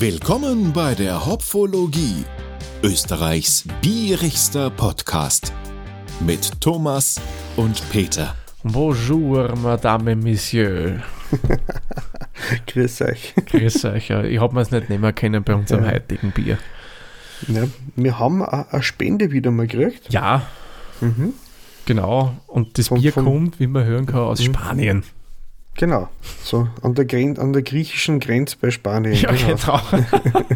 Willkommen bei der Hopfologie, Österreichs bierigster Podcast mit Thomas und Peter. Bonjour, Madame Monsieur. Grüß euch. Grüß euch. Ja. Ich habe mir es nicht nehmen können bei unserem Ja. heutigen Bier. Ja, wir haben eine Spende wieder mal gekriegt. Ja, Mhm. genau. Und das Vom- Bier vom- kommt, wie man hören kann, aus Mhm. Spanien. Genau. So an der, Gren an der griechischen Grenze bei Spanien. Ja, genau.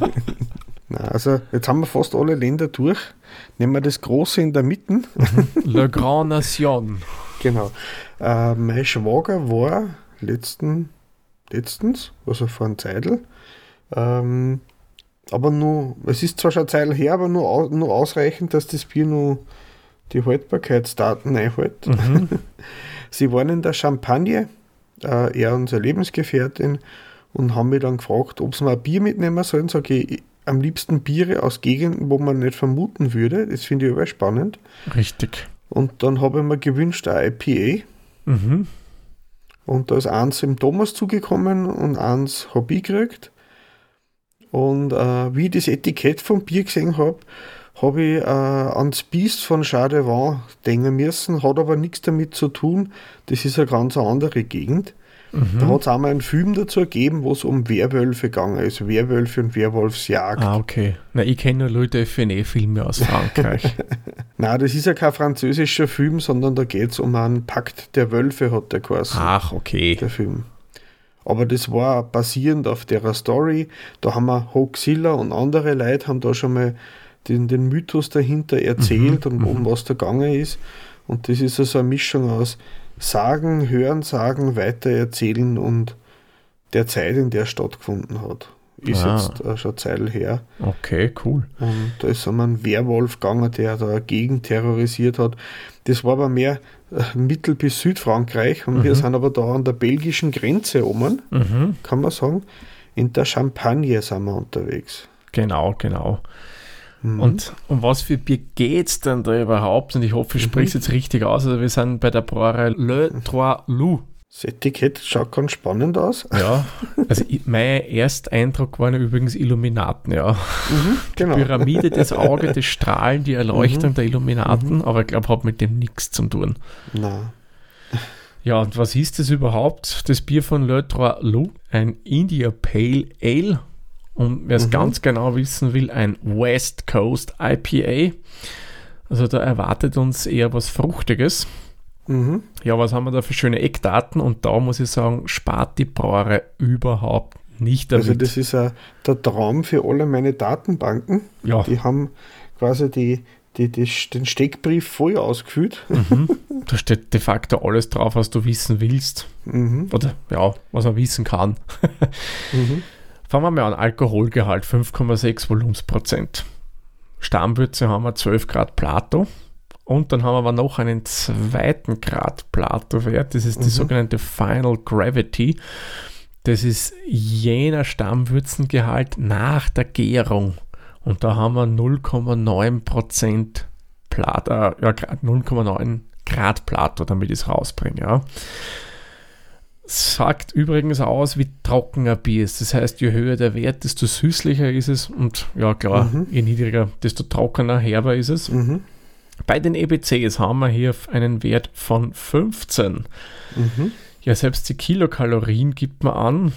Na, also jetzt haben wir fast alle Länder durch. Nehmen wir das Große in der Mitte. Le Grand Nation. Genau. Äh, mein Schwager war letzten, letztens, also vor einem Zeitl, ähm, aber nur, es ist zwar schon eine Zeit her, aber nur, nur ausreichend, dass das Bier nur die Haltbarkeitsdaten einhält. Mhm. Sie waren in der Champagne, äh, er und seine Lebensgefährtin, und haben mich dann gefragt, ob sie mal ein Bier mitnehmen sollen. Sage ich, am liebsten Biere aus Gegenden, wo man nicht vermuten würde. Das finde ich aber spannend. Richtig. Und dann habe ich mir gewünscht, ein IPA. Mhm. Und da ist eins im Thomas zugekommen und eins habe ich gekriegt. Und äh, wie ich das Etikett vom Bier gesehen habe, habe ich äh, ans Biest von Chardevin denken müssen, hat aber nichts damit zu tun. Das ist eine ganz andere Gegend. Da hat es einmal einen Film dazu gegeben, wo es um Werwölfe gegangen ist. Werwölfe und Werwolfsjagd. Ah, okay. Na, ich kenne nur Leute FNE-Filme aus Frankreich. Nein, das ist ja kein französischer Film, sondern da geht es um einen Pakt der Wölfe, hat der geheißen. Ach, okay. der Film. Aber das war basierend auf der Story. Da haben wir Hoaxilla und andere Leute haben da schon mal den, den Mythos dahinter erzählt und um was da gegangen ist. Und das ist also eine Mischung aus Sagen, Hören, Sagen, Weitererzählen und der Zeit, in der es stattgefunden hat. Ist Ah. jetzt äh, schon eine Zeit her. Okay, cool. Und da ist einmal ein Werwolf gegangen, der da gegen terrorisiert hat. Das war aber mehr äh, Mittel- bis Südfrankreich und wir sind aber da an der belgischen Grenze oben, Mhm. kann man sagen. In der Champagne sind wir unterwegs. Genau, genau. Mhm. Und um was für Bier geht's denn da überhaupt? Und ich hoffe, ich spreche es jetzt richtig aus. Also wir sind bei der Brauerei Le Trois Loups. Das Etikett schaut ganz spannend aus. Ja, also mein Ersteindruck waren übrigens Illuminaten, ja. Genau. Pyramide, das Auge, das Strahlen, die Erleuchtung der Illuminaten, aber ich glaube, hat mit dem nichts zu tun. Na, Ja, und was ist das überhaupt? Das Bier von Le Trois Loups, ein India Pale Ale. Und wer es ganz genau wissen will, ein West Coast IPA. Also da erwartet uns eher was Fruchtiges. mhm. Ja, was haben wir da für schöne Eckdaten? Und da muss ich sagen, spart die Brauerei überhaupt nicht damit. Also das ist äh, der Traum für alle meine Datenbanken. ja, Die haben quasi die, die, die, den Steckbrief voll ausgefüllt. da steht de facto alles drauf, was du wissen willst. Mhm. Oder ja, was man wissen kann. Mhm. Fangen wir mal an. Alkoholgehalt 5,6 Volumensprozent. Stammwürze haben wir 12 Grad Plato. Und dann haben wir aber noch einen zweiten Grad Plato-Wert. Das ist die sogenannte Final Gravity. Das ist jener Stammwürzengehalt nach der Gärung. Und da haben wir 0,9% Plato, äh, ja, Grad- 0,9 Grad Plato, damit ich es rausbringe. Ja. Sagt übrigens aus, wie trocken ein Bier ist. Das heißt, je höher der Wert, desto süßlicher ist es. Und ja, klar, je niedriger, desto trockener, herber ist es. Mhm. Bei den EBCs haben wir hier einen Wert von 15. Mhm. Ja, selbst die Kilokalorien gibt man an.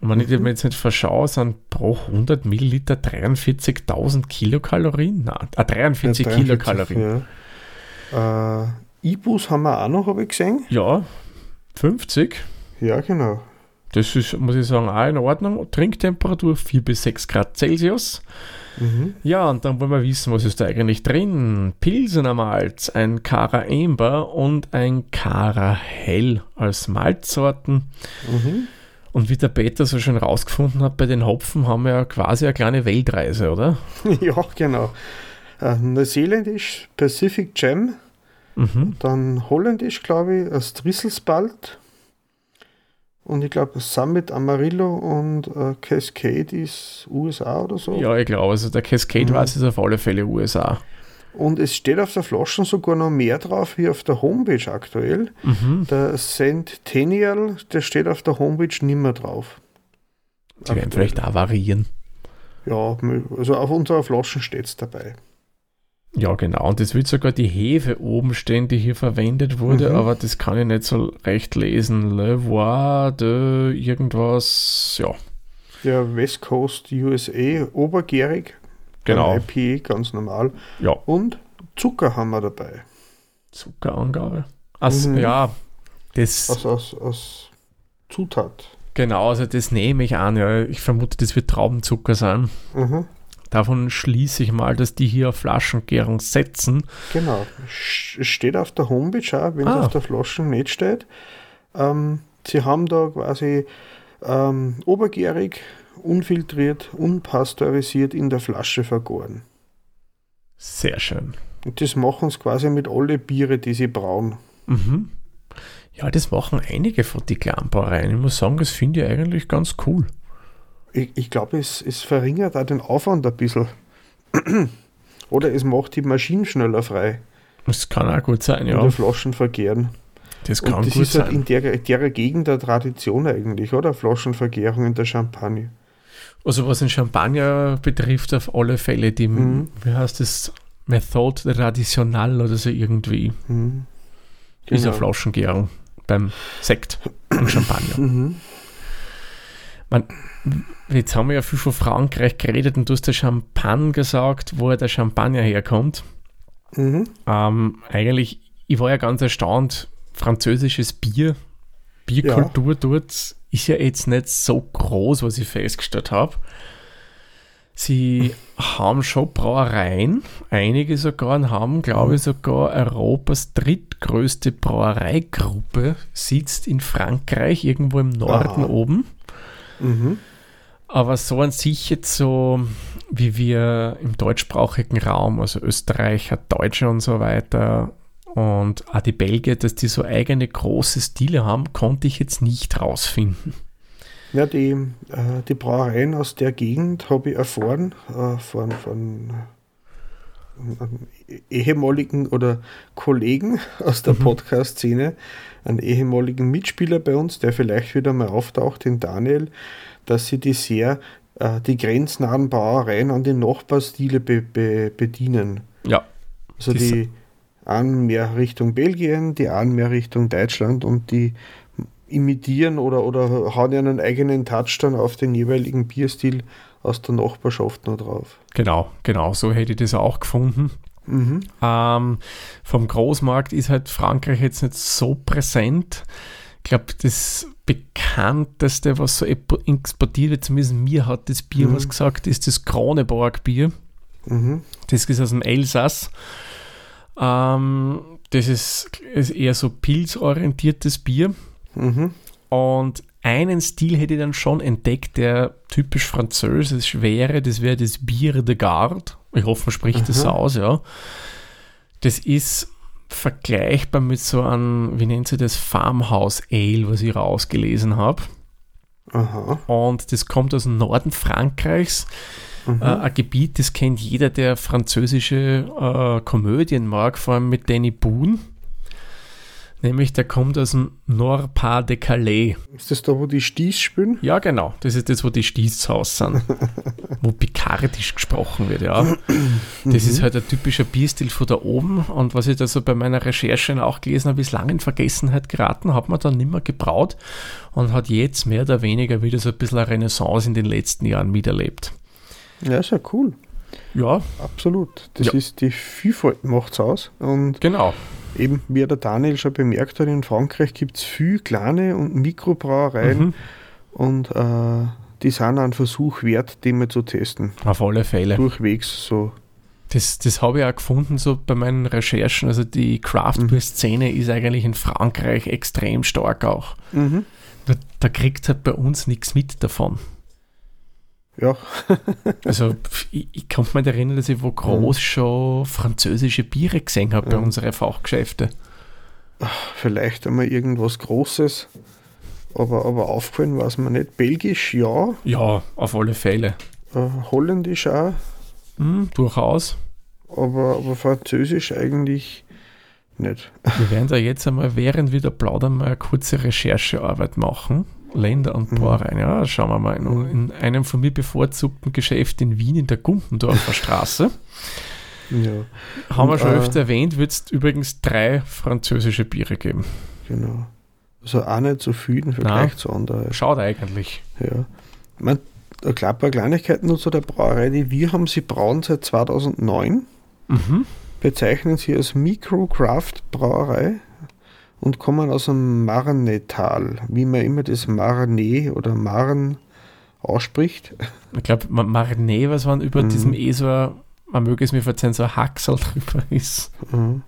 Und wenn ich mir jetzt nicht verschaue, sind pro 100 Milliliter 43.000 Kilokalorien. Nein, äh, 43 Ja, Kilokalorien. Ja. Äh, Ibus haben wir auch noch, habe ich gesehen. Ja, 50. Ja, genau. Das ist, muss ich sagen, auch in Ordnung. Trinktemperatur 4 bis 6 Grad Celsius. Mhm. Ja, und dann wollen wir wissen, was ist da eigentlich drin? Pilsener Malz, ein Cara Amber und ein Cara Hell als Malzsorten. Mhm. Und wie der Peter so schön rausgefunden hat, bei den Hopfen haben wir ja quasi eine kleine Weltreise, oder? ja, genau. Äh, Neuseeländisch Pacific Jam, Mhm. dann Holländisch, glaube ich, Strisselspalt und ich glaube Summit Amarillo und äh, Cascade ist USA oder so. Ja, ich glaube, also der Cascade Mhm. weiß ist auf alle Fälle USA. Und es steht auf der Flasche sogar noch mehr drauf wie auf der Homepage aktuell. Mhm. Der Centennial, der steht auf der Homepage nimmer drauf. Die werden vielleicht auch variieren. Ja, also auf unserer Flaschen steht es dabei. Ja, genau. Und es wird sogar die Hefe oben stehen, die hier verwendet wurde, Mhm. aber das kann ich nicht so recht lesen. Le Voir de irgendwas, ja, Der West Coast USA, obergärig. genau. IPA, ganz normal. Ja, Und Zucker haben wir dabei. Zuckerangabe. Also, Mhm. ja, das, Also aus, aus Zutat. genau, also das nehme ich an. Ja. Ich vermute, das wird Traubenzucker sein. Mhm. Davon schließe ich mal, dass die hier auf Flaschengärung setzen. Genau. Steht auf der Homepage auch, wenn es Ah. auf der Flasche nicht steht. Ähm, sie haben da quasi ähm, obergärig, unfiltriert, unpasteurisiert in der Flasche vergoren. Sehr schön. Und das machen sie quasi mit alle Biere, die sie brauen. Mhm. Ja, das machen einige von die Kleinbrauereien. Ich muss sagen, das finde ich eigentlich ganz cool. Ich, ich glaube, es, es verringert auch den Aufwand ein bisschen. Oder es macht die Maschinen schneller frei, Das kann auch gut sein, in ja. der Flaschen verkehren. Das Und kann das gut ist halt sein. in der, der Gegend der Tradition eigentlich, oder? Flaschenvergärung in der Champagne. Also was den Champagner betrifft, auf alle Fälle die, Mhm. wie heißt das, Methode traditional oder so irgendwie, Mhm. ist eine Genau. Flaschengärung beim Sekt und Champagner. Mhm. Man, jetzt haben wir ja viel von Frankreich geredet und du hast der Champagne gesagt, wo der Champagner herkommt. Mhm. Ähm, eigentlich, ich war ja ganz erstaunt, französisches Bier, Bierkultur dort ist ja jetzt nicht so groß, was ich festgestellt habe. Sie haben schon Brauereien, einige sogar, und haben, glaube ich, sogar Europas drittgrößte Brauereigruppe, sitzt in Frankreich, irgendwo im Norden Aha. oben. Mhm. Aber so an sich jetzt so, wie wir im deutschsprachigen Raum, also Österreicher, Deutsche und so weiter und auch die Belgier, dass die so eigene große Stile haben, konnte ich jetzt nicht rausfinden. Ja, die, äh, die Brauereien aus der Gegend habe ich erfahren äh, von, von ehemaligen oder Kollegen aus der Mhm. Podcast-Szene, einen ehemaligen Mitspieler bei uns, der vielleicht wieder mal auftaucht, den Daniel, dass sie die sehr äh, die grenznahen Brauereien an den Nachbarstile be, be, bedienen. Ja, Also Das- die einen mehr Richtung Belgien, die einen mehr Richtung Deutschland und die imitieren oder, oder hauen einen eigenen Touch dann auf den jeweiligen Bierstil aus der Nachbarschaft noch drauf. genau, genau, so hätte ich das auch gefunden. Mhm. Ähm, vom Großmarkt ist halt Frankreich jetzt nicht so präsent. Ich glaube, das bekannteste, was so exportiert wird, zumindest mir hat das Bier Mhm. was gesagt, ist das Kroneborg-Bier. Mhm. Das ist aus dem Elsass. Ähm, das ist, ist eher so pilzorientiertes Bier. Mhm. Und einen Stil hätte ich dann schon entdeckt, der typisch französisch wäre. Das wäre das Bier de Garde. Ich hoffe, man spricht das Aha. aus, ja. Das ist vergleichbar mit so einem, wie nennt sie das, Farmhouse Ale, was ich rausgelesen habe. Aha. Und das kommt aus dem Norden Frankreichs. Mhm. Äh, ein Gebiet, das kennt jeder, der französische äh, Komödien mag, vor allem mit Danny Boone. Nämlich, der kommt aus dem Nord-Pas de Calais. Ist das da, wo die Sties spielen? Ja, genau. Das ist das, wo die Stießhaus sind. wo pikardisch gesprochen wird, ja. Das ist halt ein typischer Bierstil von da oben. Und was ich da so bei meiner Recherche auch gelesen habe, ist lange in Vergessenheit geraten, hat man dann nicht mehr gebraut und hat jetzt mehr oder weniger wieder so ein bisschen eine Renaissance in den letzten Jahren miterlebt. Ja, ist ja cool. Ja, Absolut. Das Ja. ist die Vielfalt macht's aus. Und genau. Eben, wie der Daniel schon bemerkt hat, in Frankreich gibt es viele kleine und Mikrobrauereien Mhm. und äh, die sind einen Versuch wert, die mal zu testen. Auf alle Fälle. Durchwegs so. Das, das habe ich auch gefunden, so bei meinen Recherchen. Also die Craft Beer Szene ist eigentlich in Frankreich extrem stark auch. Mhm. Da, da kriegt halt bei uns nichts mit davon. Ja, Also ich, ich kann mich nicht erinnern, dass ich wo groß schon französische Biere gesehen habe bei Mhm. unseren Fachgeschäften. vielleicht einmal irgendwas Großes, aber, aber aufgefallen war es mir nicht. Belgisch ja, Ja, auf alle Fälle. äh, Holländisch auch, Hm, durchaus. aber, aber Französisch eigentlich nicht. Wir werden da jetzt einmal, während wir da plaudern, mal eine kurze Recherchearbeit machen. Länder und Brauereien. Ja, schauen wir mal. In, in einem von mir bevorzugten Geschäft in Wien in der Gumpendorfer Straße. Ja, Haben wir Und, schon äh, öfter erwähnt, wird es übrigens drei französische Biere geben. genau. Also auch nicht so viel im Vergleich zu anderen. Schaut eigentlich. Ja. Ich mein, ein paar Kleinigkeiten nur zu der Brauerei, die wir haben sie brauen seit 2009, Mhm. bezeichnen sie als Microcraft-Brauerei und kommen aus dem Marnetal, wie man immer das Marne oder Marn ausspricht. Ich glaube, Marnet, was waren über Mhm. diesem eh so, man möge es mir verzeihen, so ein Haxel drüber ist. Mhm.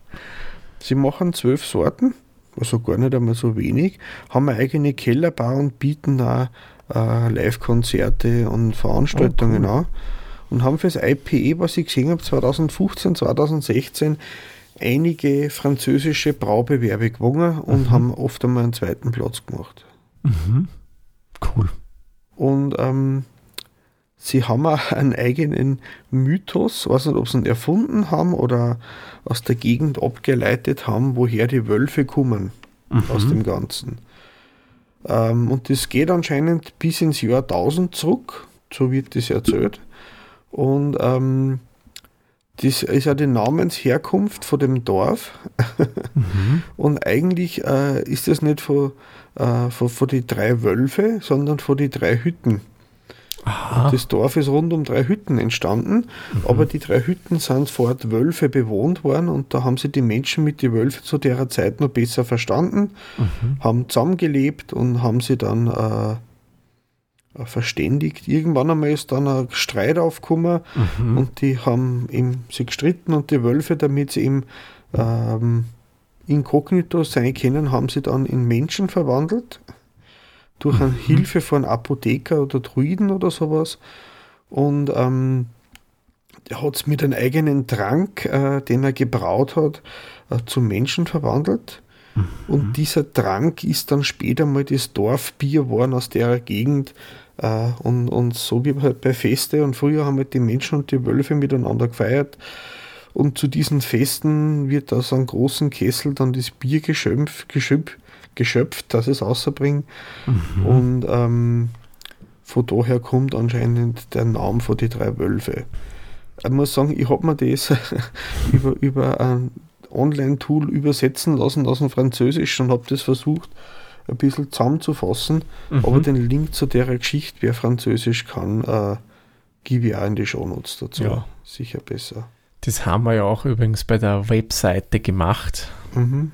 Sie machen zwölf Sorten, also gar nicht einmal so wenig, haben eine eigene Kellerbar und bieten auch äh, Live-Konzerte und Veranstaltungen Oh, cool. an. Und haben fürs IPE, was ich gesehen habe, 2015, 2016 einige französische Braubewerbe gewonnen und Mhm. haben oft einmal einen zweiten Platz gemacht. Mhm. Cool. Und ähm, sie haben auch einen eigenen Mythos, weiß nicht, ob sie ihn erfunden haben oder aus der Gegend abgeleitet haben, woher die Wölfe kommen aus Mhm. dem Ganzen. Ähm, und das geht anscheinend bis ins Jahr 1000 zurück, so wird das erzählt. Und ähm, das ist ja die Namensherkunft von dem Dorf. Mhm. Und eigentlich äh, ist das nicht von, äh, von, von die drei Wölfe, sondern von die drei Hütten. Das Dorf ist rund um drei Hütten entstanden, aber die drei Hütten sind fort Wölfe bewohnt worden und da haben sich die Menschen mit den Wölfen zu der Zeit noch besser verstanden, Mhm. haben zusammengelebt und haben sie dann äh, verständigt. Irgendwann einmal ist dann ein Streit aufgekommen Mhm. und die haben eben sich gestritten und die Wölfe, damit sie eben ähm, inkognito sein können, haben sie dann in Menschen verwandelt. Durch eine Hilfe von Apotheker oder Druiden oder sowas. Und ähm, er hat es mit einem eigenen Trank, äh, den er gebraut hat, äh, zum Menschen verwandelt. Und dieser Trank ist dann später mal das Dorfbier geworden aus der Gegend. Äh, und, und so wie halt bei Feste. Und früher haben halt die Menschen und die Wölfe miteinander gefeiert. Und zu diesen Festen wird aus einem großen Kessel dann das Bier geschöpft, geschöpft, geschöpft dass es rausbringt. Und ähm, von daher kommt anscheinend der Name von die drei Wölfe. Ich muss sagen, ich habe mir das über, über ein Online-Tool übersetzen lassen aus dem Französisch und habe das versucht, ein bisschen zusammenzufassen. Mhm. Aber den Link zu der Geschichte, wer Französisch kann, äh, gebe ich auch in die Shownotes dazu. Ja. Sicher besser. Das haben wir ja auch übrigens bei der Webseite gemacht. Mhm.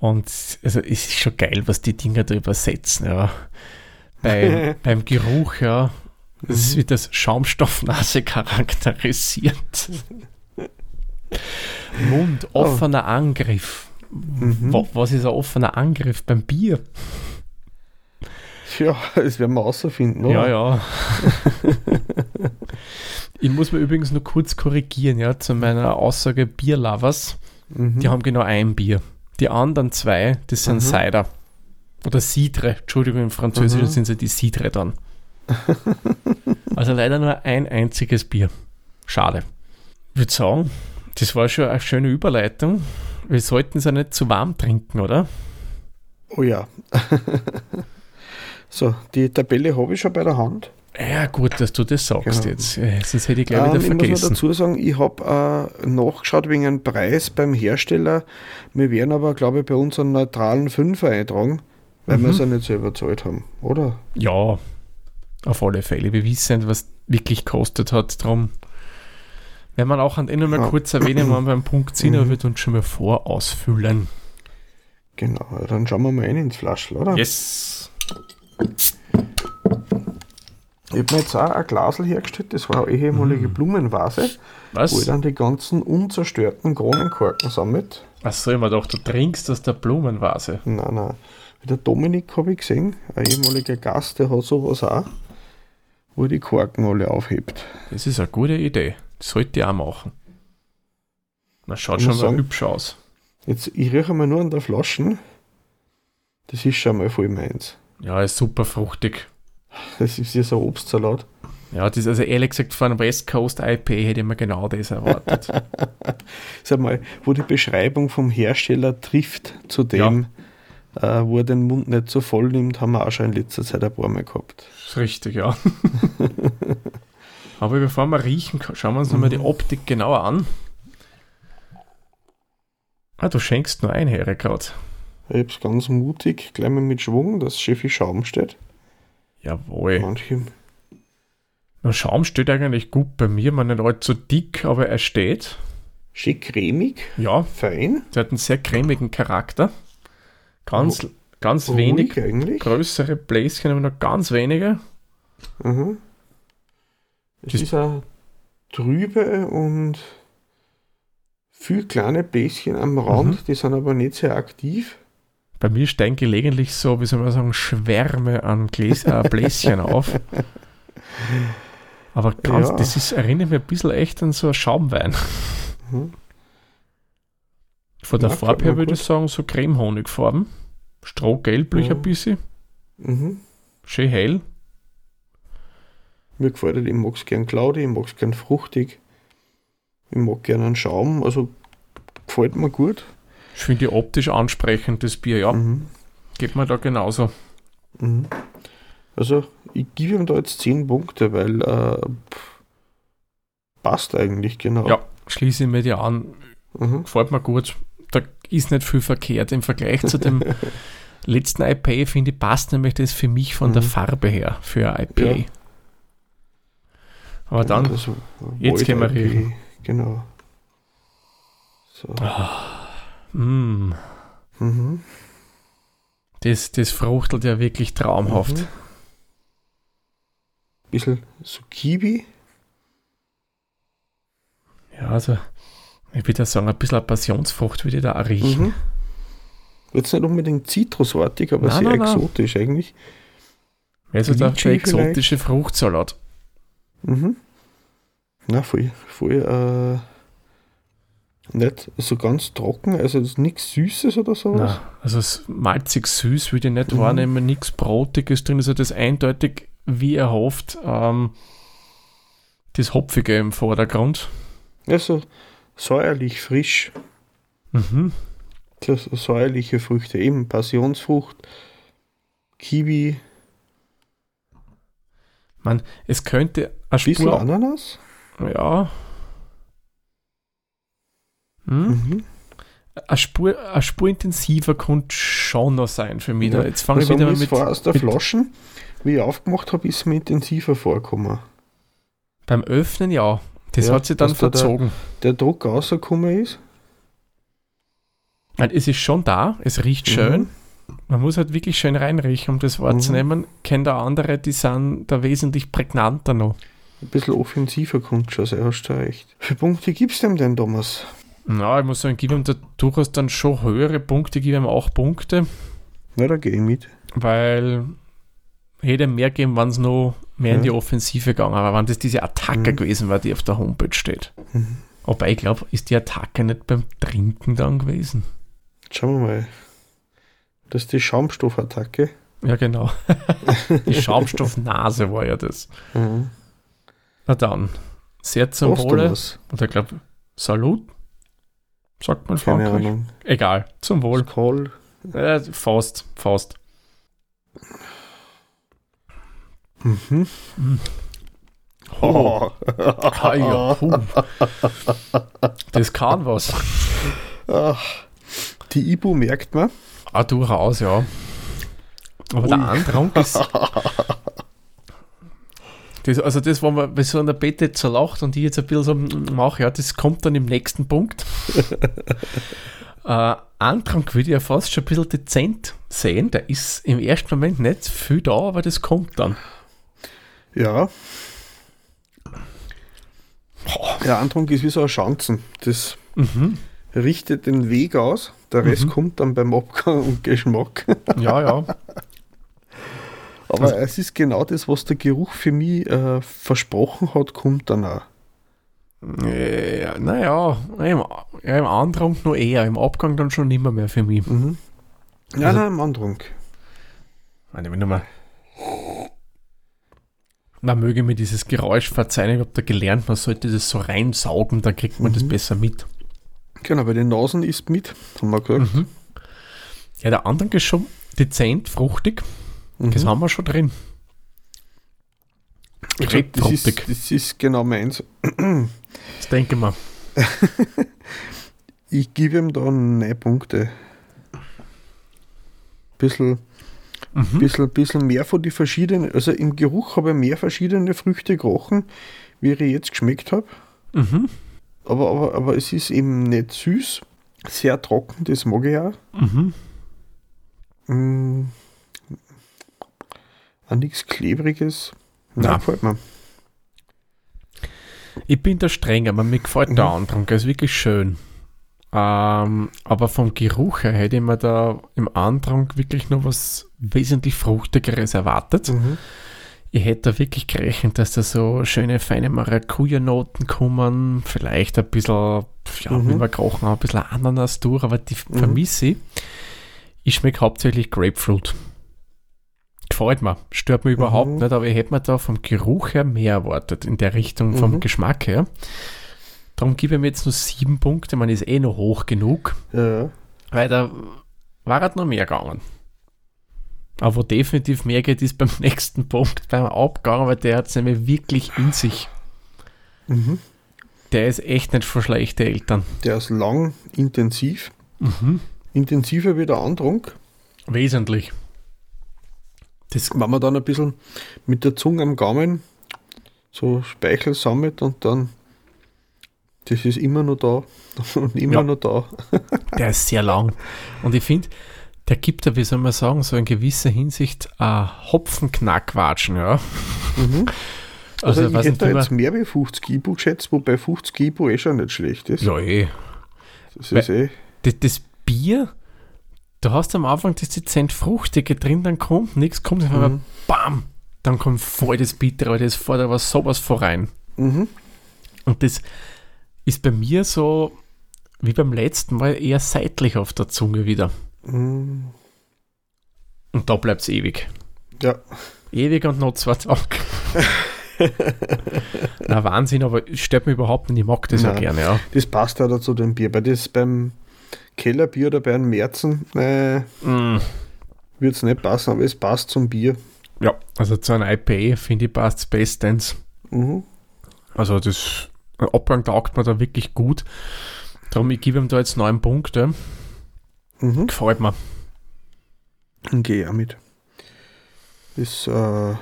Und also es ist schon geil, was die Dinger da übersetzen. Ja. Bei, beim Geruch, ja, das ist wie das Schaumstoffnase charakterisiert. Mund, offener Angriff. Mhm. Wa- Was ist ein offener Angriff beim Bier? Ja, das werden wir rausfinden. Ja, oder? ja. ich muss mir übrigens nur kurz korrigieren, ja, zu meiner Aussage Bierlovers. Mhm. Die haben genau ein Bier. Die anderen zwei, das sind Mhm. Cider. Oder Cidre. Entschuldigung, im Französischen Mhm. sind sie die Cidre dann. also leider nur ein einziges Bier. Schade. Ich würde sagen, das war schon eine schöne Überleitung. Wir sollten es ja nicht zu warm trinken, oder? Oh ja. so, die Tabelle habe ich schon bei der Hand. Ja, gut, dass du das sagst Genau. jetzt. Sonst hätte ich gleich wieder Ähm, ich muss noch vergessen. dazu sagen, ich habe äh, nachgeschaut wegen einem Preis beim Hersteller. Wir werden aber, glaube ich, bei uns einen neutralen Fünfer eintragen, weil wir Mhm. es ja nicht selber bezahlt haben, oder? Ja, auf alle Fälle. Wir wissen, was wirklich kostet hat. Darum werden wir auch an Ende mal kurz erwähnen, wenn wir beim Punkt sind, aber Mhm. wird uns schon mal vorausfüllen. Genau, dann schauen wir mal rein ins Flaschel, oder? Yes. Ich habe mir jetzt auch ein Glasel hergestellt, das war eine ehemalige Mhm. Blumenvase, wo ich Was? dann die ganzen unzerstörten Kronenkorken sammelt. Achso, ich mir gedacht, du trinkst aus der Blumenvase. Nein, nein. Der Dominik habe ich gesehen, ein ehemaliger Gast, der hat sowas auch, wo er die Korken alle aufhebt. Das ist eine gute Idee. Sollte ich auch machen. Na, schaut Ich schon mal sagen- hübsch aus. Jetzt, ich rieche mal nur an der Flaschen. Das ist schon mal voll meins. Ja, ist super fruchtig. Das ist ja so Obstsalat. Ja, das ist also ehrlich gesagt von einem West Coast IP hätte ich mir genau das erwartet. Sag mal, wo die Beschreibung vom Hersteller trifft zu dem, äh, wo er den Mund nicht so voll nimmt, haben wir auch schon in letzter Zeit ein paar Mal gehabt. Das ist richtig, ja. Aber bevor wir riechen, schauen wir uns nochmal die Optik genauer an. Ah, du schenkst nur ein Heere gerade. Ich hab's ganz mutig, gleich mal mit Schwung, dass Cheffi Schaum steht. Jawohl. Manche, Der Schaum steht eigentlich gut bei mir, man nicht allzu dick, aber er steht. schön cremig, Ja, fein, der hat einen sehr cremigen Charakter. Ganz, ganz wenig eigentlich. größere Bläschen, aber noch ganz wenige. Mhm. Es ist auch trübe und viel kleine Bläschen am Rand, Mhm. die sind aber nicht sehr aktiv. Bei mir steigen gelegentlich so, wie soll man sagen, Schwärme an Gläs äh, Bläschen auf. Aber ganz, Ja. das ist, erinnert mich ein bisschen echt an so einen Schaumwein. Mhm. Von der Ja, Farbe her würde ich sagen, so cremehonigfarben. Strohgelblich Ja. ein bisschen. Mhm. Schön hell. Mir gefällt es, ich mag es gern cloudy, ich mag es gern fruchtig. Ich mag gern einen Schaum, also gefällt mir gut. Ich finde die optisch ansprechend, das Bier, ja. Mhm. Geht mir da genauso. Mhm. Also ich gebe ihm da jetzt 10 Punkte, weil äh, passt eigentlich genau. Ja, schließe ich mir die an. Mhm. Gefällt mir gut. Da ist nicht viel verkehrt. Im Vergleich zu dem letzten IPA, finde ich, passt nämlich das für mich von der Mhm. Farbe her für ein IPA. Ja. Aber dann, Also, jetzt können wir riechen. Genau. So. mm, Mhm. das, das fruchtelt ja wirklich traumhaft. Mhm. Bisschen so Kiwi. Ja, also, ich würde sagen, ein bisschen eine Passionsfrucht würde ich da auch riechen. Mhm. Jetzt nicht unbedingt zitrusartig, aber Nein, sehr nein, nein. exotisch eigentlich. Also der exotische Fruchtsalat. Mhm. Na, voll, voll, äh, nicht so ganz trocken, also das nichts Süßes oder sowas. Na, also es- malzig süß würde ich nicht Mhm. wahrnehmen, nichts Brotiges drin, also das eindeutig, wie erhofft, ähm, das Hopfige im Vordergrund. Also säuerlich frisch, Mhm. so säuerliche Früchte, eben Passionsfrucht, Kiwi, Man, es könnte eine bisschen Spur, Ananas. ja, hm, Mhm. eine, Spur, eine Spur intensiver könnte schon noch sein für mich. Ja, Jetzt fange ich Also wieder mit, vor aus der mit Flaschen, wie ich aufgemacht habe, ist mir intensiver vorgekommen. beim Öffnen, ja, das Ja, hat sich dann dass da der- verzogen. Der Druck rausgekommen ist. Nein, es ist schon da, es riecht schön. Mhm. Man muss halt wirklich schön reinriechen, um das wahrzunehmen. Kennt da andere, die sind da wesentlich prägnanter noch. Ein bisschen offensiver kommt schon, sehr hast du recht. Wie viele Punkte gibst du dem denn, Thomas? Na, ich muss sagen, ich gebe ihm da durchaus dann schon höhere Punkte, gebe ihm auch Punkte, Na, da gehe ich mit. weil hätte mehr geben, wenn es noch mehr in Ja. die Offensive gegangen aber wenn das diese Attacke Mhm. gewesen war, die auf der Homepage steht. Mhm. Aber ich glaube, ist die Attacke nicht beim Trinken dann gewesen? Schauen wir mal. Das ist die Schaumstoffattacke. Ja, genau. die Schaumstoffnase war ja das. Mhm. Na dann, sehr zum Wohle. Und ich glaube, Salut, sagt man in Keine Frankreich. Ahnung. Egal, zum Wohl. Skoll. Äh, fast, fast. Mhm. Mm. Oh. Ah, ja. Das kann was. Ach, die Ibu merkt man. Ah, durchaus, ja. Aber der Ui. Andrang ist. Das, also, das, wo man bei so einer Bette jetzt so lacht und ich jetzt ein bisschen so mache, ja, das kommt dann im nächsten Punkt. äh, Andrang würde ich ja fast schon ein bisschen dezent sehen. Der ist im ersten Moment nicht viel da, aber das kommt dann. Ja. Der Antrunk ist wie so ein Schanzen. Das Mhm. richtet den Weg aus. Der Rest Mhm. kommt dann beim Abgang und Geschmack. Ja, ja. Aber Also- es ist genau das, was der Geruch für mich äh, versprochen hat, kommt dann auch. Äh, naja, im, ja, im Andrang noch eher, im Abgang dann schon nimmer mehr für mich. Mhm. Nein, Also- nein, im Antrunk. Warte, wenn du mal. Man möge mir dieses Geräusch verzeihen, ich habe da gelernt, man sollte das so reinsaugen, dann kriegt man das Mhm. besser mit. Genau, bei den Nasen ist mit, haben wir gesagt. Mhm. Ja, der andere ist schon dezent, fruchtig. Das Mhm. haben wir schon drin. Glaub, das, ist, das ist genau meins. Das denke ich mal. Ich gebe ihm da neun Punkte. Bisschen, Mhm. bisschen, bisschen mehr von die verschiedenen, also im Geruch habe ich mehr verschiedene Früchte gerochen, wie ich jetzt geschmeckt habe. Mhm. Aber, aber, aber es ist eben nicht süß, sehr trocken, das mag ich auch. Mhm. Mm. Nichts Klebriges. Nein, gefällt mir. Ich bin da streng, aber mir gefällt Mhm. der Andrang, der ist wirklich schön. Ähm, aber vom Geruch her hätte ich mir da im Andrang wirklich noch was wesentlich Fruchtigeres erwartet. Mhm. Ich hätte da wirklich gerechnet, dass da so schöne, feine Maracuja-Noten kommen, vielleicht ein bisschen, ja, Mhm. wie wir haben, ein bisschen Ananas durch, aber die Mhm. vermisse ich. Ich schmecke hauptsächlich Grapefruit. Gefällt mir, stört mich überhaupt Mhm. nicht, aber ich hätte mir da vom Geruch her mehr erwartet, in der Richtung vom Mhm. Geschmack her. Darum gebe ich mir jetzt nur sieben Punkte, man ist eh noch hoch genug, ja. weil da war halt noch mehr gegangen. Aber wo definitiv mehr geht, ist beim nächsten Punkt, beim Abgang, weil der hat es nämlich wirklich in sich. Mhm. Der ist echt nicht für schlechte Eltern. Der ist lang, intensiv. Mhm. Intensiver wie der Andrang. Wesentlich. Das, Wenn man dann ein bisschen mit der Zunge am Gaumen so Speichel sammelt und dann, das ist immer noch da und immer Ja. noch da. der ist sehr lang. Und ich finde, der gibt ja, wie soll man sagen, so in gewisser Hinsicht äh, Hopfenknackwatschen, ja. Mhm. Also, Also, ich hätte nicht, jetzt mehr wie 50 Ibu geschätzt, wobei 50 Ibu eh schon nicht schlecht ist. ja, eh. Das ist eh. Das, das Bier, du hast am Anfang das dezent Fruchtige drin, dann kommt nichts, kommt einfach Mhm. BAM! Dann kommt voll das Bittere, das fährt aber sowas vorein. Mhm. Und das ist bei mir so, wie beim letzten Mal, eher seitlich auf der Zunge wieder. Mhm. Und da bleibt es ewig. Ja. Ewig und noch zwei Tage. Na, Wahnsinn, aber stört mich überhaupt nicht. Ich mag das ja Nein. gerne, ja. Das passt auch dazu dem Bier. Bei das beim Kellerbier oder bei einem Märzen äh, Mm. wird es nicht passen, aber es passt zum Bier. Ja, also zu einem IPA finde ich passt es bestens. Mhm. Also das Abgang taugt mir da wirklich gut. Darum, ich gebe ihm da jetzt neun Punkte. Mhm. Gefällt mir. Dann gehe ich auch mit. Das, äh,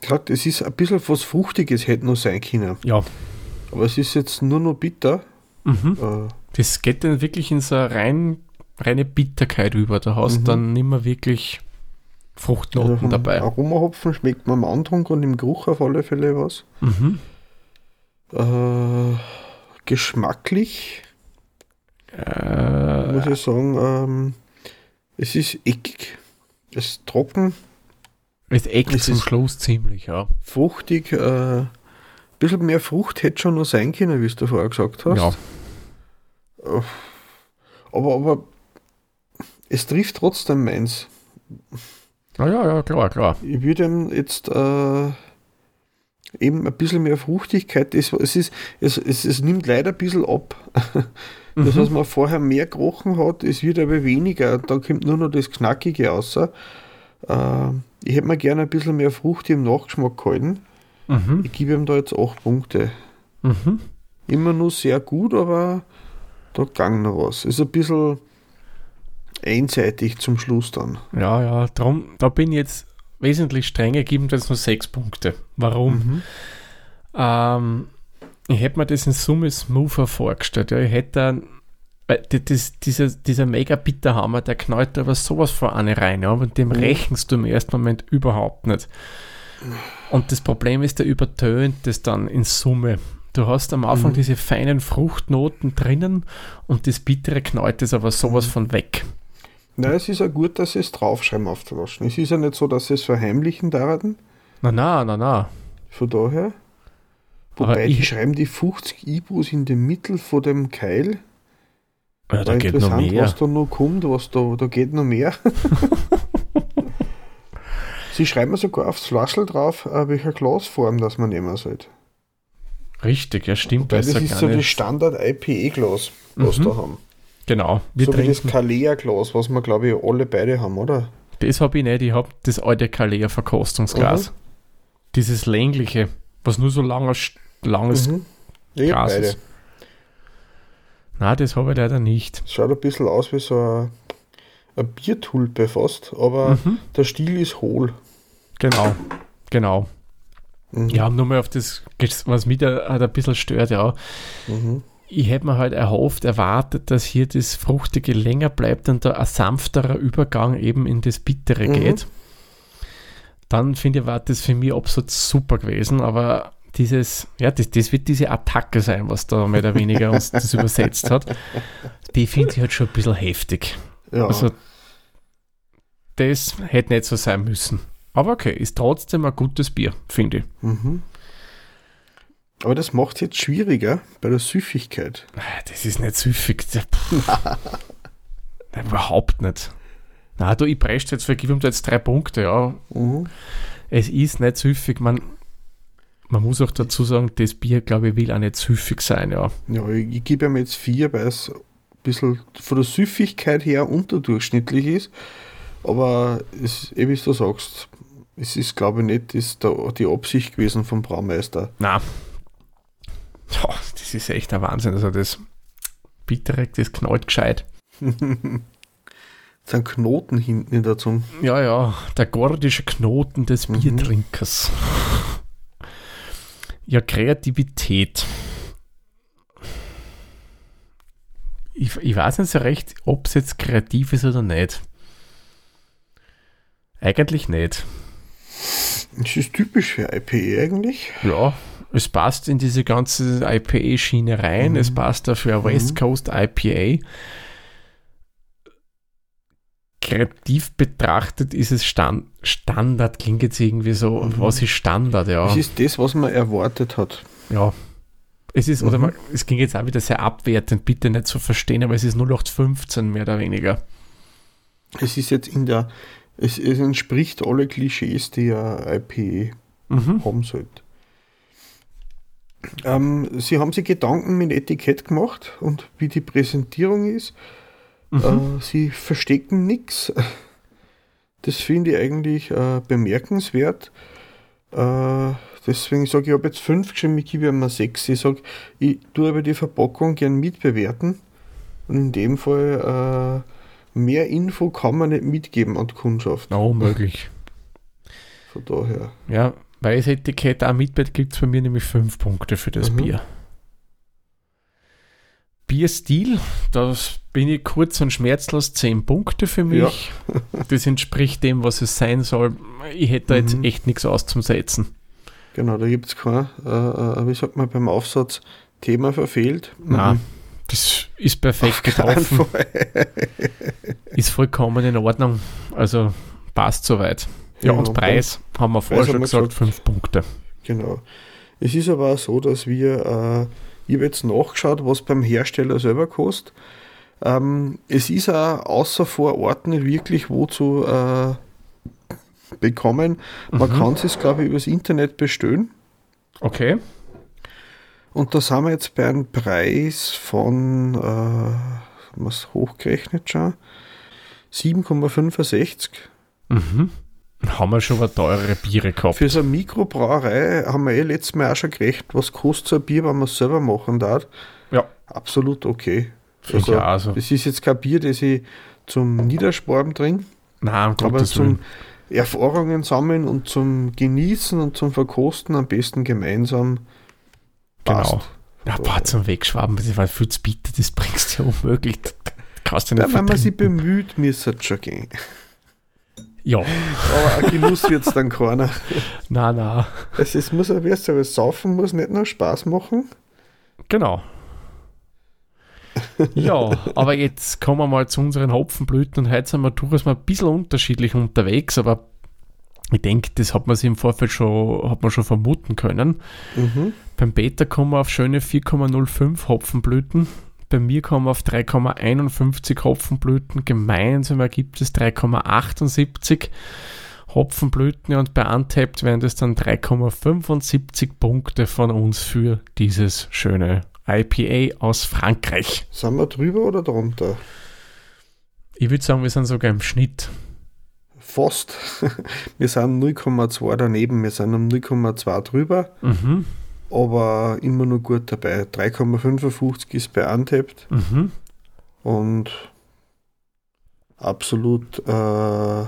gesagt, es ist ein bisschen was Fruchtiges, hätte noch sein können. Ja. Aber es ist jetzt nur noch bitter. Mhm. Äh, Das geht dann wirklich in so eine rein, reine Bitterkeit über. Da hast Mhm. dann nicht mehr wirklich Fruchtnoten also dabei. Aromahopfen schmeckt man am Andrang und im Geruch auf alle Fälle was. Mhm. Äh, geschmacklich Äh, muss ich sagen, ähm, es ist eckig. Es ist trocken, es eckt es zum Schluss ziemlich, ja. fruchtig. Äh, ein bisschen mehr Frucht hätte schon noch sein können, wie du vorher gesagt hast. Ja, Aber, aber es trifft trotzdem meins. ja, ja, ja klar, klar. Ich würde ihm jetzt äh, eben ein bisschen mehr Fruchtigkeit. Es, es, ist, es, es, es nimmt leider ein bisschen ab. Das, Mhm. was man vorher mehr gerochen hat, es wird aber weniger. Da kommt nur noch das Knackige raus. Äh, ich hätte mir gerne ein bisschen mehr Frucht im Nachgeschmack gehalten. Mhm. Ich gebe ihm da jetzt 8 Punkte. Mhm. Immer nur sehr gut, aber da gang noch was. Ist ein bisschen einseitig zum Schluss dann. Ja, ja, drum, da bin ich jetzt wesentlich strenger, geben wir jetzt nur sechs Punkte. Warum? Mhm. Ähm, ich hätte mir das in Summe smoother vorgestellt. Ja, ich hätte dann, weil das, dieser, dieser mega Bitterhammer, der knallt aber sowas vor eine rein, ja, und dem Mhm. rechnest du im ersten Moment überhaupt nicht. Und das Problem ist, der übertönt das dann in Summe. Du hast am Anfang Mhm. diese feinen Fruchtnoten drinnen und das Bittere knallt es aber sowas Mhm. von weg. Na, es ist ja gut, dass sie es draufschreiben auf der Flaschen. Es ist ja nicht so, dass sie es verheimlichen daran. Na, na, na, na. Von daher. Wobei, die ich- schreiben die 50 Ibus in dem Mittel von dem Keil. Ja, da War geht noch mehr. was da noch kommt, was da, da geht noch mehr. Sie schreiben sogar aufs Flaschel drauf, äh, welcher Glasform das man nehmen sollte. Richtig, ja, stimmt. Ist das ist so das nicht- Standard-IPE-Glas, was Mhm. da haben. Genau. Wir so wie das trinken. Kalea-Glas, was wir, glaube ich, alle beide haben, oder? Das habe ich nicht. Ich habe das alte Kalea Verkostungsglas. Dieses längliche, was nur so langes, langes Mhm. Ja, Glas beide. ist. Nein, das habe ich leider nicht. Schaut ein bisschen aus wie so eine, eine Biertulpe fast, aber Mhm. der Stiel ist hohl. Genau. Genau. Mhm. Ja, nur mal auf das, was mich da halt ein bisschen stört, ja. Mhm. Ich hätte mir halt erhofft, erwartet, dass hier das Fruchtige länger bleibt und da ein sanfterer Übergang eben in das Bittere Mhm. geht. Dann finde ich, war das für mich absolut super gewesen, aber dieses, ja, das, das wird diese Attacke sein, was da mehr oder weniger uns das übersetzt hat. Die finde ich halt schon ein bisschen heftig. Ja. Also, das hätte nicht so sein müssen. Aber okay, ist trotzdem ein gutes Bier, finde ich. mhm. Aber das macht es jetzt schwieriger bei der Süffigkeit. Das ist nicht süffig. Nein, überhaupt nicht. Na, du, ich presche jetzt, vergib ihm da jetzt drei Punkte, ja. Mhm. Es ist nicht süffig. Man, man muss auch dazu sagen, das Bier, glaube ich, will auch nicht süffig sein, ja. Ja, ich, ich gebe ihm jetzt vier, weil es ein bisschen von der Süffigkeit her unterdurchschnittlich ist. Aber es, eh wie du sagst, es ist, glaube ich, nicht das der, die Absicht gewesen vom Braumeister. Na, ja, das ist echt ein Wahnsinn. Also das Bittere, das knallt gescheit. Es sind Knoten hinten in der Zunge. Ja, ja, der gordische Knoten des Mhm. Biertrinkers. Ja, Kreativität. Ich, ich weiß nicht so recht, ob es jetzt kreativ ist oder nicht. Eigentlich nicht. Es ist typisch für IPA eigentlich. Ja, es passt in diese ganze IPA-Schiene rein. Mhm. Es passt dafür West Coast IPA. Kreativ betrachtet ist es Stand Standard, klingt jetzt irgendwie so. Mhm. Was ist Standard? Ja. Es ist das, was man erwartet hat. Ja. Es ist, oder Mhm. man, es ging jetzt auch wieder sehr abwertend, bitte nicht zu verstehen, aber es ist 0815 mehr oder weniger. Es ist jetzt in der, es, es entspricht alle Klischees, die ja IPA Mhm. haben sollte. Ähm, sie haben sich Gedanken mit Etikett gemacht und wie die Präsentierung ist. Mhm. Äh, sie verstecken nichts. Das finde ich eigentlich äh, bemerkenswert. Äh, deswegen sage ich, ich habe jetzt fünf geschrieben, ich gebe ihm mal sechs. Ich sage, ich tue aber die Verpackung gern mitbewerten. Und in dem Fall äh, mehr Info kann man nicht mitgeben an die Kundschaft. Oh, möglich. Von daher. Ja, weil das Etikett auch mitbett gibt es bei mir nämlich fünf Punkte für das Mhm. Bier. Bierstil, das bin ich kurz und schmerzlos 10 Punkte für mich. das entspricht dem, was es sein soll. Ich hätte da jetzt Mhm. echt nichts auszusetzen. Genau, da gibt es kein, äh, äh, wie sagt man beim Aufsatz, Thema verfehlt. Na, Mhm. das ist perfekt Auf getroffen. Ist vollkommen in Ordnung. Also passt soweit. Ja, Ja, und Preis haben wir vorher Preis schon gesagt. 5 Punkte. Genau. Es ist aber auch so, dass wir, äh, ich habe jetzt nachgeschaut, was beim Hersteller selber kostet. Ähm, es ist auch außer vor Ort nicht wirklich wo zu äh, bekommen. Man Mhm. kann es, glaube ich, übers Internet bestellen. Okay. Und da sind wir jetzt bei einem Preis von, äh, was hochgerechnet schon, 7,65. Mhm. Haben wir schon mal teurere Biere gehabt. Für so eine Mikrobrauerei haben wir eh letztes Mal auch schon gerechnet, was kostet so ein Bier, wenn man es selber machen darf. Ja. Absolut okay. Finde ich auch so. Das ist jetzt kein Bier, das ich zum Niedersparen trinke, Nein, um aber zum Willen. Erfahrungen sammeln und zum Genießen und zum Verkosten am besten gemeinsam. passt. Genau. Ja, boah, zum Wegschwaben, das war viel zu bitter, das bringst du ja unmöglich. Kannst du nicht Ja, wenn man sich bemüht, müsste es schon gehen. Ja, Aber ein Genuss wird es dann keiner. nein, nein. Es, es muss weißt du, aber Saufen muss nicht nur Spaß machen. Genau. Ja, aber jetzt kommen wir mal zu unseren Hopfenblüten und heute sind wir durchaus mal ein bisschen unterschiedlich unterwegs, aber ich denke, das hat man sich im Vorfeld schon, hat man schon vermuten können. Mhm. Beim Beta kommen wir auf schöne 4,05 Hopfenblüten. Bei mir kommen auf 3,51 Hopfenblüten. Gemeinsam ergibt es 3,78 Hopfenblüten und bei Untapped wären das dann 3,75 Punkte von uns für dieses schöne IPA aus Frankreich. Sind wir drüber oder drunter? Ich würde sagen, wir sind sogar im Schnitt. Fast. Wir sind 0,2 daneben, wir sind um 0,2 drüber, Mhm. Aber immer nur gut dabei. 3,55 ist bei Untapped Mhm. und absolut äh, äh,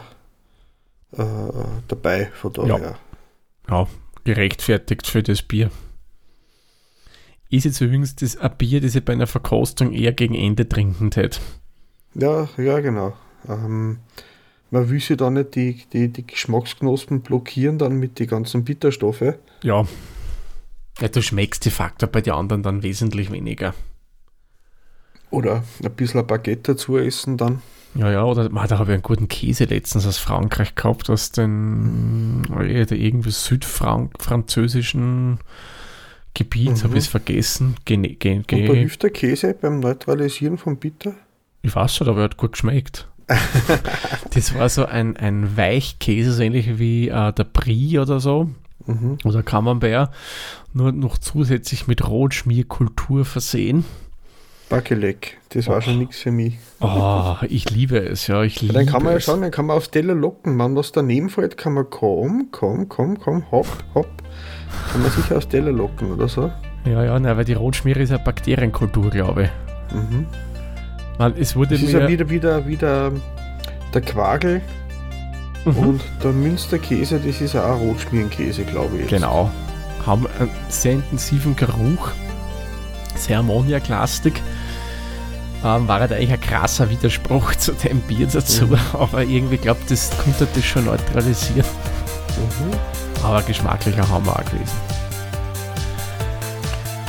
dabei von daher. Ja. Ja, gerechtfertigt für das Bier. Ist jetzt übrigens das ein Bier, das ich bei einer Verkostung eher gegen Ende trinken hätte. Ja, ja, genau. Ähm, man will sich da nicht die, die, die Geschmacksknospen blockieren dann mit den ganzen Bitterstoffe. Ja. Ja. Du schmeckst de facto bei den anderen dann wesentlich weniger. Oder ein bisschen ein Baguette dazu essen dann. Ja, ja, oder man, da habe ich einen guten Käse letztens aus Frankreich gehabt, aus den äh, irgendwie südfranzösischen Gebiet, Mhm. habe ich es vergessen. Ge, ge, Und da hilft der Käse beim Neutralisieren von Bitter. ich weiß schon, aber er hat gut geschmeckt. das war so ein, ein Weichkäse, so ähnlich wie äh, der Brie oder so, Mhm. oder Camembert, nur noch zusätzlich mit Rotschmierkultur versehen. Bakelek, das war Oh. schon nichts für mich. Oh, ich liebe es, ja, ich Ja, liebe dann kann man ja schauen, dann kann man aufs Teller locken. Wenn was daneben fällt, kann man komm, komm, komm, komm, hopp, hopp. Kann man sicher aufs Teller locken oder so. Ja, ja, nein, weil die Rotschmiere ist eine Bakterienkultur, glaube ich. Mhm. Man, es wurde Das ist ja wieder, wieder, wieder der Quagel Mhm. und der Münsterkäse, das ist auch ein Rotschmierenkäse, glaube ich. jetzt. Genau. Haben einen sehr intensiven Geruch, sehr ammoniaklastig. Ähm, war halt eigentlich ein krasser Widerspruch zu dem Bier dazu, Mhm. aber irgendwie glaube das konnte das schon neutralisieren. Mhm. Aber geschmacklicher Hammer auch gewesen.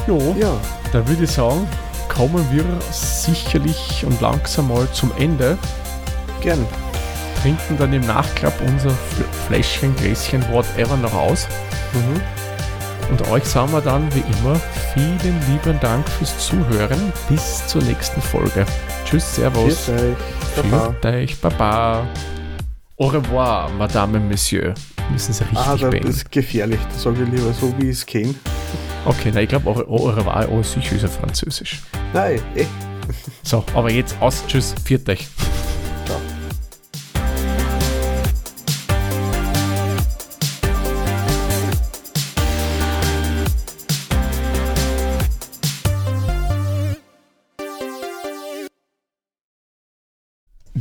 Jo, Ja, da würde ich sagen, kommen wir sicherlich und langsam mal zum Ende. gern. Trinken dann im Nachklapp unser Fl- Fläschchen, Gläschen, whatever noch aus. Mhm. Und euch sagen wir dann wie immer vielen lieben Dank fürs Zuhören. Bis zur nächsten Folge. Tschüss, Servus. Grüß euch. Baba. Euch, Baba. Au revoir, Madame Monsieur. Müssen Sie richtig Ah, da, das beenden. ist gefährlich. Das sage ich lieber so, wie es kenne. Okay, na, ich glaube, au au revoir, au sicher ist ja französisch. Nein, eh. So, aber jetzt aus. Tschüss, viert euch.